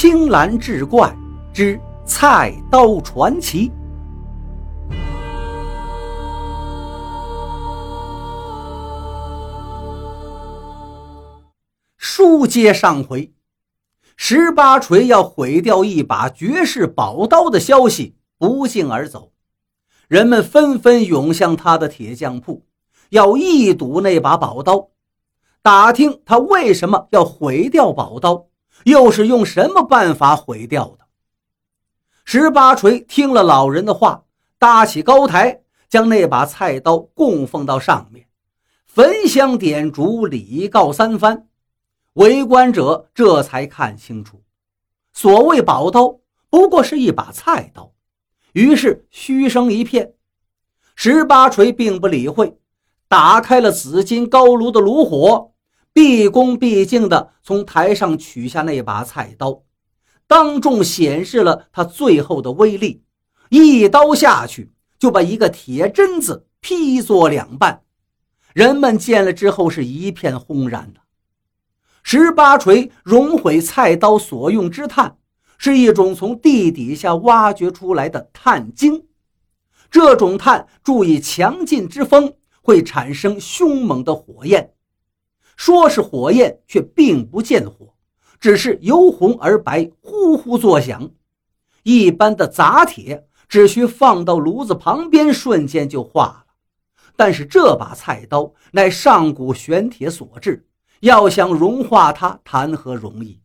青蓝志怪之菜刀传奇。书接上回，十八锤要毁掉一把绝世宝刀的消息不胫而走，人们纷纷涌向他的铁匠铺，要一睹那把宝刀，打听他为什么要毁掉宝刀。又是用什么办法毁掉的？十八锤听了老人的话，搭起高台，将那把菜刀供奉到上面，焚香点烛，礼告三番。围观者这才看清楚，所谓宝刀不过是一把菜刀，于是嘘声一片。十八锤并不理会，打开了紫金高炉的炉火。毕恭毕敬地从台上取下那把菜刀，当众显示了他最后的威力。一刀下去，就把一个铁砧子劈作两半。人们见了之后是一片轰然的。十八锤熔毁菜刀所用之炭，是一种从地底下挖掘出来的炭精。这种炭注意强劲之风，会产生凶猛的火焰。说是火焰，却并不见火，只是由红而白，呼呼作响。一般的杂铁只需放到炉子旁边，瞬间就化了。但是这把菜刀乃上古玄铁所制，要想融化它，谈何容易？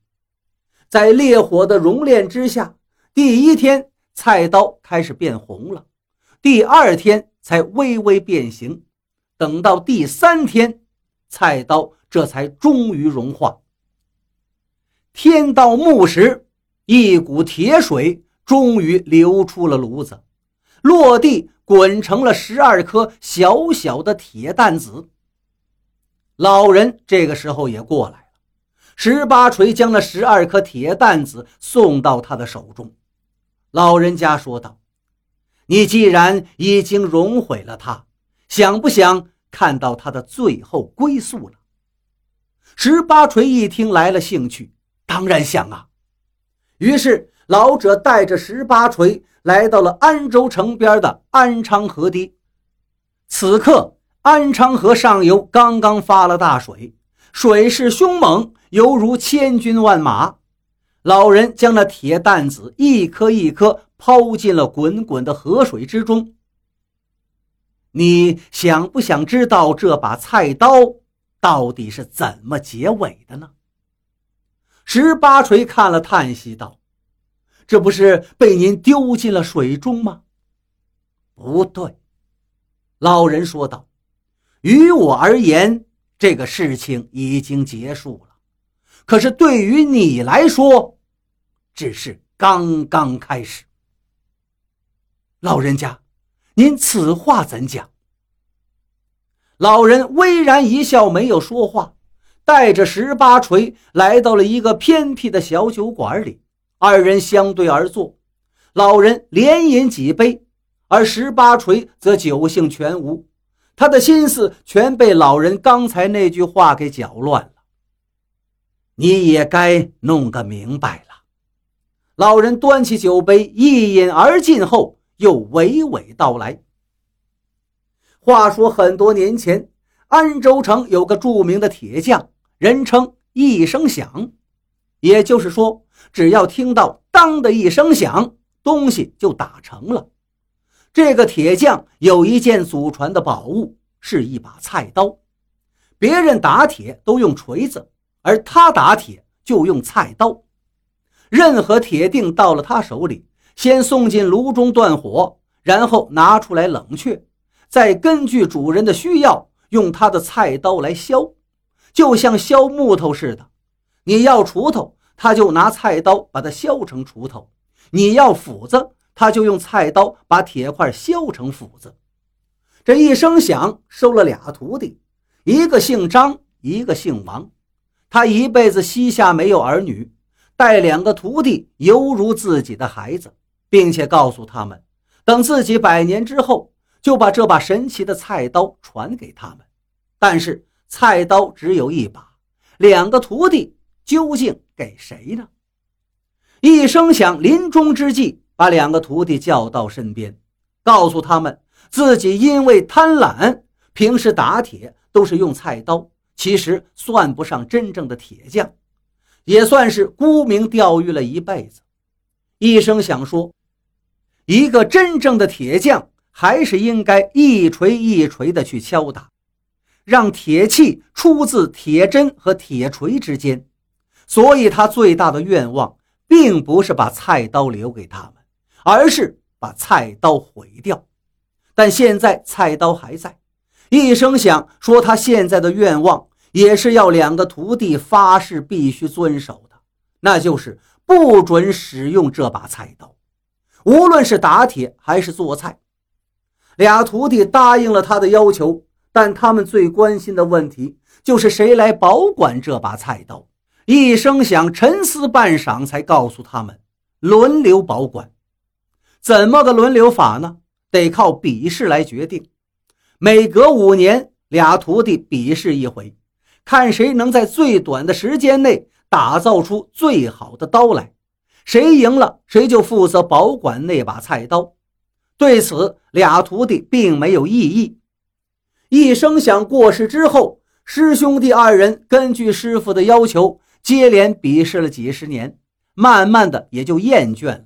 在烈火的熔炼之下，第一天菜刀开始变红了，第二天才微微变形，等到第三天，菜刀。这才终于融化。天到暮时，一股铁水终于流出了炉子，落地滚成了十二颗小小的铁弹子。老人这个时候也过来了，十八锤将那十二颗铁弹子送到他的手中。老人家说道：“你既然已经融毁了它，想不想看到他的最后归宿了？”十八锤一听来了兴趣，当然想啊。于是老者带着十八锤来到了安州城边的安昌河堤。此刻安昌河上游刚刚发了大水，水势凶猛，犹如千军万马。老人将那铁担子一颗一颗抛进了滚滚的河水之中。你想不想知道这把菜刀？到底是怎么结尾的呢？十八锤看了，叹息道：“这不是被您丢进了水中吗？”不对，老人说道：“于我而言，这个事情已经结束了。可是对于你来说，只是刚刚开始。”老人家，您此话怎讲？老人巍然一笑，没有说话，带着十八锤来到了一个偏僻的小酒馆里。二人相对而坐，老人连饮几杯，而十八锤则酒兴全无，他的心思全被老人刚才那句话给搅乱了。你也该弄个明白了。老人端起酒杯，一饮而尽后，又娓娓道来。话说很多年前，安州城有个著名的铁匠，人称一声响。也就是说，只要听到“当”的一声响，东西就打成了。这个铁匠有一件祖传的宝物，是一把菜刀。别人打铁都用锤子，而他打铁就用菜刀。任何铁锭到了他手里，先送进炉中断火，然后拿出来冷却。再根据主人的需要，用他的菜刀来削，就像削木头似的。你要锄头，他就拿菜刀把它削成锄头；你要斧子，他就用菜刀把铁块削成斧子。这一声响，收了俩徒弟，一个姓张，一个姓王。他一辈子膝下没有儿女，带两个徒弟犹如自己的孩子，并且告诉他们，等自己百年之后。就把这把神奇的菜刀传给他们，但是菜刀只有一把，两个徒弟究竟给谁呢？一声响，临终之际，把两个徒弟叫到身边，告诉他们自己因为贪婪，平时打铁都是用菜刀，其实算不上真正的铁匠，也算是沽名钓誉了一辈子。一声响说，一个真正的铁匠还是应该一锤一锤的去敲打。让铁器出自铁针和铁锤之间，所以他最大的愿望并不是把菜刀留给他们，而是把菜刀毁掉。但现在菜刀还在。一声响说，他现在的愿望也是要两个徒弟发誓必须遵守的，那就是不准使用这把菜刀，无论是打铁还是做菜。俩徒弟答应了他的要求。但他们最关心的问题就是谁来保管这把菜刀。一声响，沉思半晌，才告诉他们轮流保管。怎么个轮流法呢？得靠比试来决定。每隔五年，俩徒弟比试一回，看谁能在最短的时间内打造出最好的刀来。谁赢了，谁就负责保管那把菜刀。对此，俩徒弟并没有异议。一声响过世之后，师兄弟二人根据师傅的要求，接连比试了几十年，慢慢的也就厌倦了。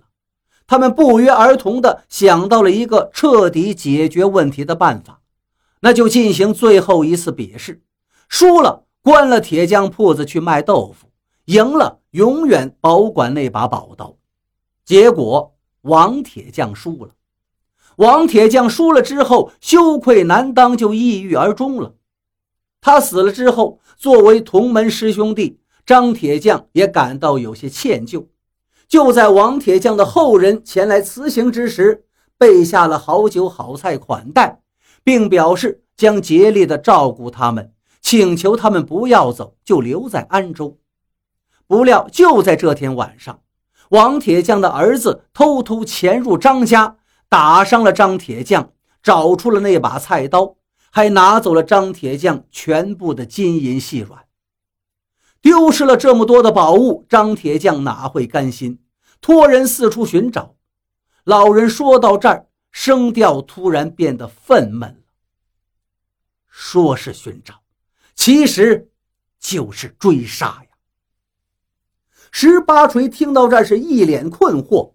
他们不约而同的想到了一个彻底解决问题的办法，那就进行最后一次比试。输了关了铁匠铺子去卖豆腐，赢了永远保管那把宝刀。结果王铁匠输了。王铁匠输了之后，羞愧难当，就抑郁而终了。他死了之后，作为同门师兄弟，张铁匠也感到有些歉疚。就在王铁匠的后人前来辞行之时，备下了好酒好菜款待，并表示将竭力的照顾他们，请求他们不要走，就留在安州。不料就在这天晚上，王铁匠的儿子偷偷潜入张家。打伤了张铁匠，找出了那把菜刀，还拿走了张铁匠全部的金银细软。丢失了这么多的宝物，张铁匠哪会甘心？托人四处寻找。老人说到这儿，声调突然变得愤懑了。说是寻找，其实就是追杀呀！十八锤听到这，是一脸困惑。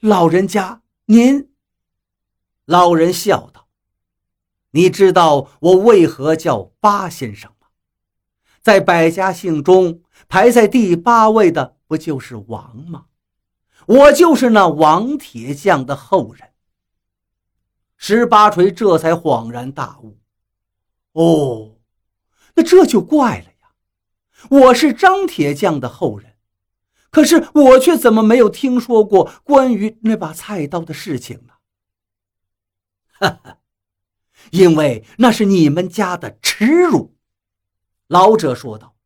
老人家。您，老人笑道：“你知道我为何叫八先生吗？在百家姓中排在第八位的不就是王吗？我就是那王铁匠的后人。”十八锤这才恍然大悟：“哦，那这就怪了！我是张铁匠的后人。”可是我却怎么没有听说过关于那把菜刀的事情呢？哈哈，因为那是你们家的耻辱。”老者说道。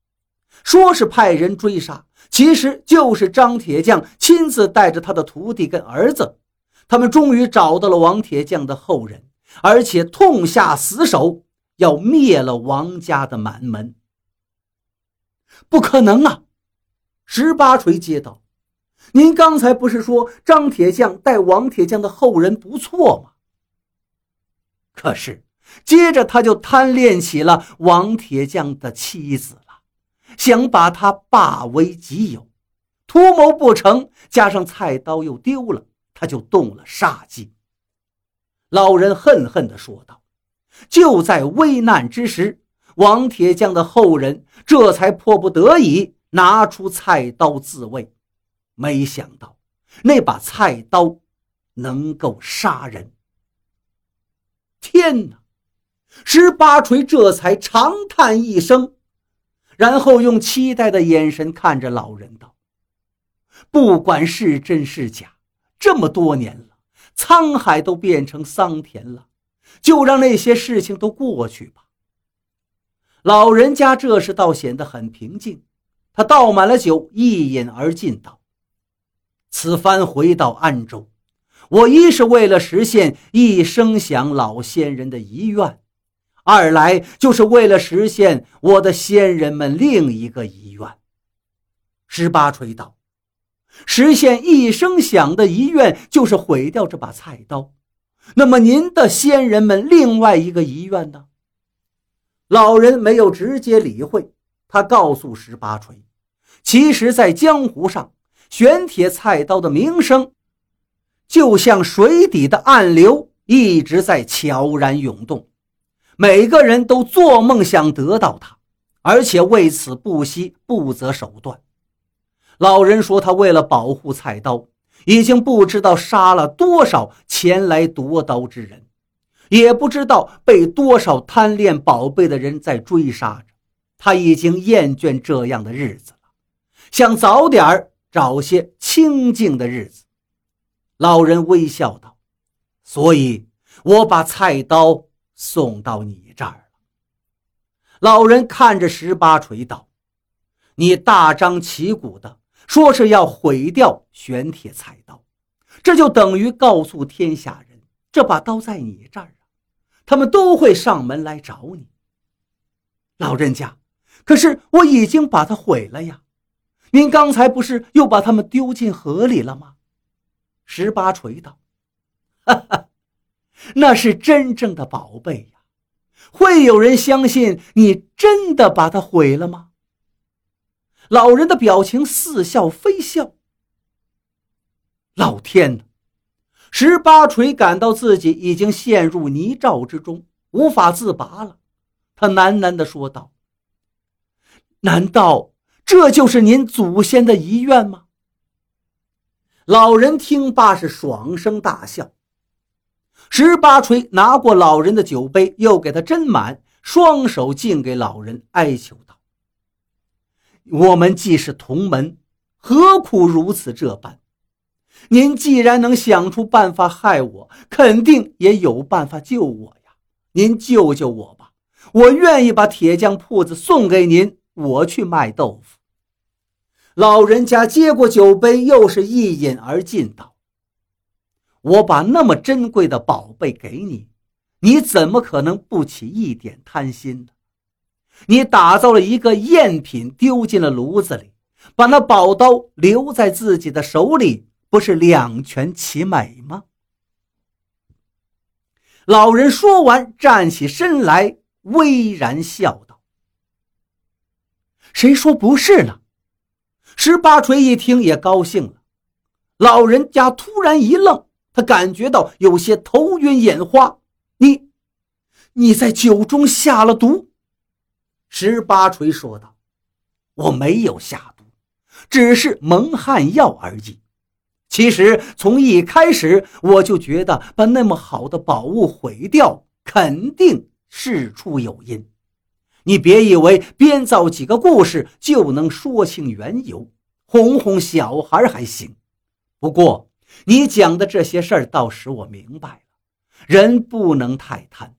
“说是派人追杀，其实就是张铁匠亲自带着他的徒弟跟儿子，他们终于找到了王铁匠的后人，而且痛下死手，要灭了王家的满门。不可能啊！”十八锤接道：“您刚才不是说张铁匠带王铁匠的后人不错吗？可是接着他就贪恋起了王铁匠的妻子了，想把她霸为己有，图谋不成，加上菜刀又丢了，他就动了杀机。”老人恨恨地说道：“就在危难之时，王铁匠的后人这才迫不得已。”拿出菜刀自卫，没想到那把菜刀能够杀人。天哪！十八锤这才长叹一声，然后用期待的眼神看着老人道：“不管是真是假，这么多年了，沧海都变成桑田了，就让那些事情都过去吧。”老人家这时倒显得很平静。他倒满了酒，一饮而尽，道：“此番回到安州，我一是为了实现一声响老先人的遗愿，二来就是为了实现我的先人们另一个遗愿。”十八锤道：“实现一声响的遗愿就是毁掉这把菜刀。那么您的先人们另外一个遗愿呢？老人没有直接理会，他告诉十八锤：“其实，在江湖上，玄铁菜刀的名声，就像水底的暗流，一直在悄然涌动。每个人都做梦想得到它，而且为此不惜不择手段。”老人说：“他为了保护菜刀，已经不知道杀了多少前来夺刀之人。”也不知道被多少贪恋宝贝的人在追杀着，他已经厌倦这样的日子了，想早点找些清静的日子。老人微笑道：“所以，我把菜刀送到你这儿了。”老人看着十八锤道：“你大张旗鼓的说是要毁掉玄铁菜刀，这就等于告诉天下人，这把刀在你这儿。”他们都会上门来找你，老人家。可是我已经把它毁了呀！您刚才不是又把它们丢进河里了吗？十八锤道：“哈哈，那是真正的宝贝呀！会有人相信你真的把它毁了吗？”老人的表情似笑非笑。老天哪！十八锤感到自己已经陷入泥沼之中，无法自拔了。他喃喃地说道：“难道这就是您祖先的遗愿吗？”老人听罢是爽声大笑。十八锤拿过老人的酒杯，又给他斟满，双手敬给老人，哀求道：“我们既是同门，何苦如此这般？”您既然能想出办法害我，肯定也有办法救我呀！您救救我吧，我愿意把铁匠铺子送给您，我去卖豆腐。老人家接过酒杯，又是一饮而尽，道：“我把那么珍贵的宝贝给你，你怎么可能不起一点贪心呢？你打造了一个赝品，丢进了炉子里，把那宝刀留在自己的手里。”不是两全其美吗？老人说完，站起身来，巍然笑道：“谁说不是呢？”十八锤一听也高兴了。老人家突然一愣，他感觉到有些头晕眼花。“你，你在酒中下了毒？”十八锤说道，“我没有下毒，只是蒙汗药而已。”其实从一开始我就觉得把那么好的宝物毁掉，肯定事出有因。你别以为编造几个故事就能说清缘由，哄哄小孩还行。不过你讲的这些事儿倒使我明白了：人不能太贪，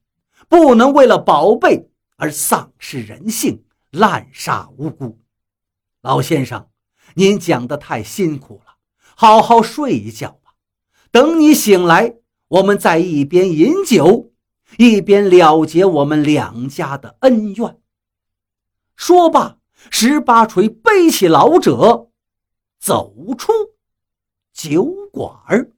不能为了宝贝而丧失人性，滥杀无辜。老先生，您讲的太辛苦了。好好睡一觉吧，等你醒来，我们再一边饮酒，一边了结我们两家的恩怨。说罢，十八锤背起老者，走出酒馆儿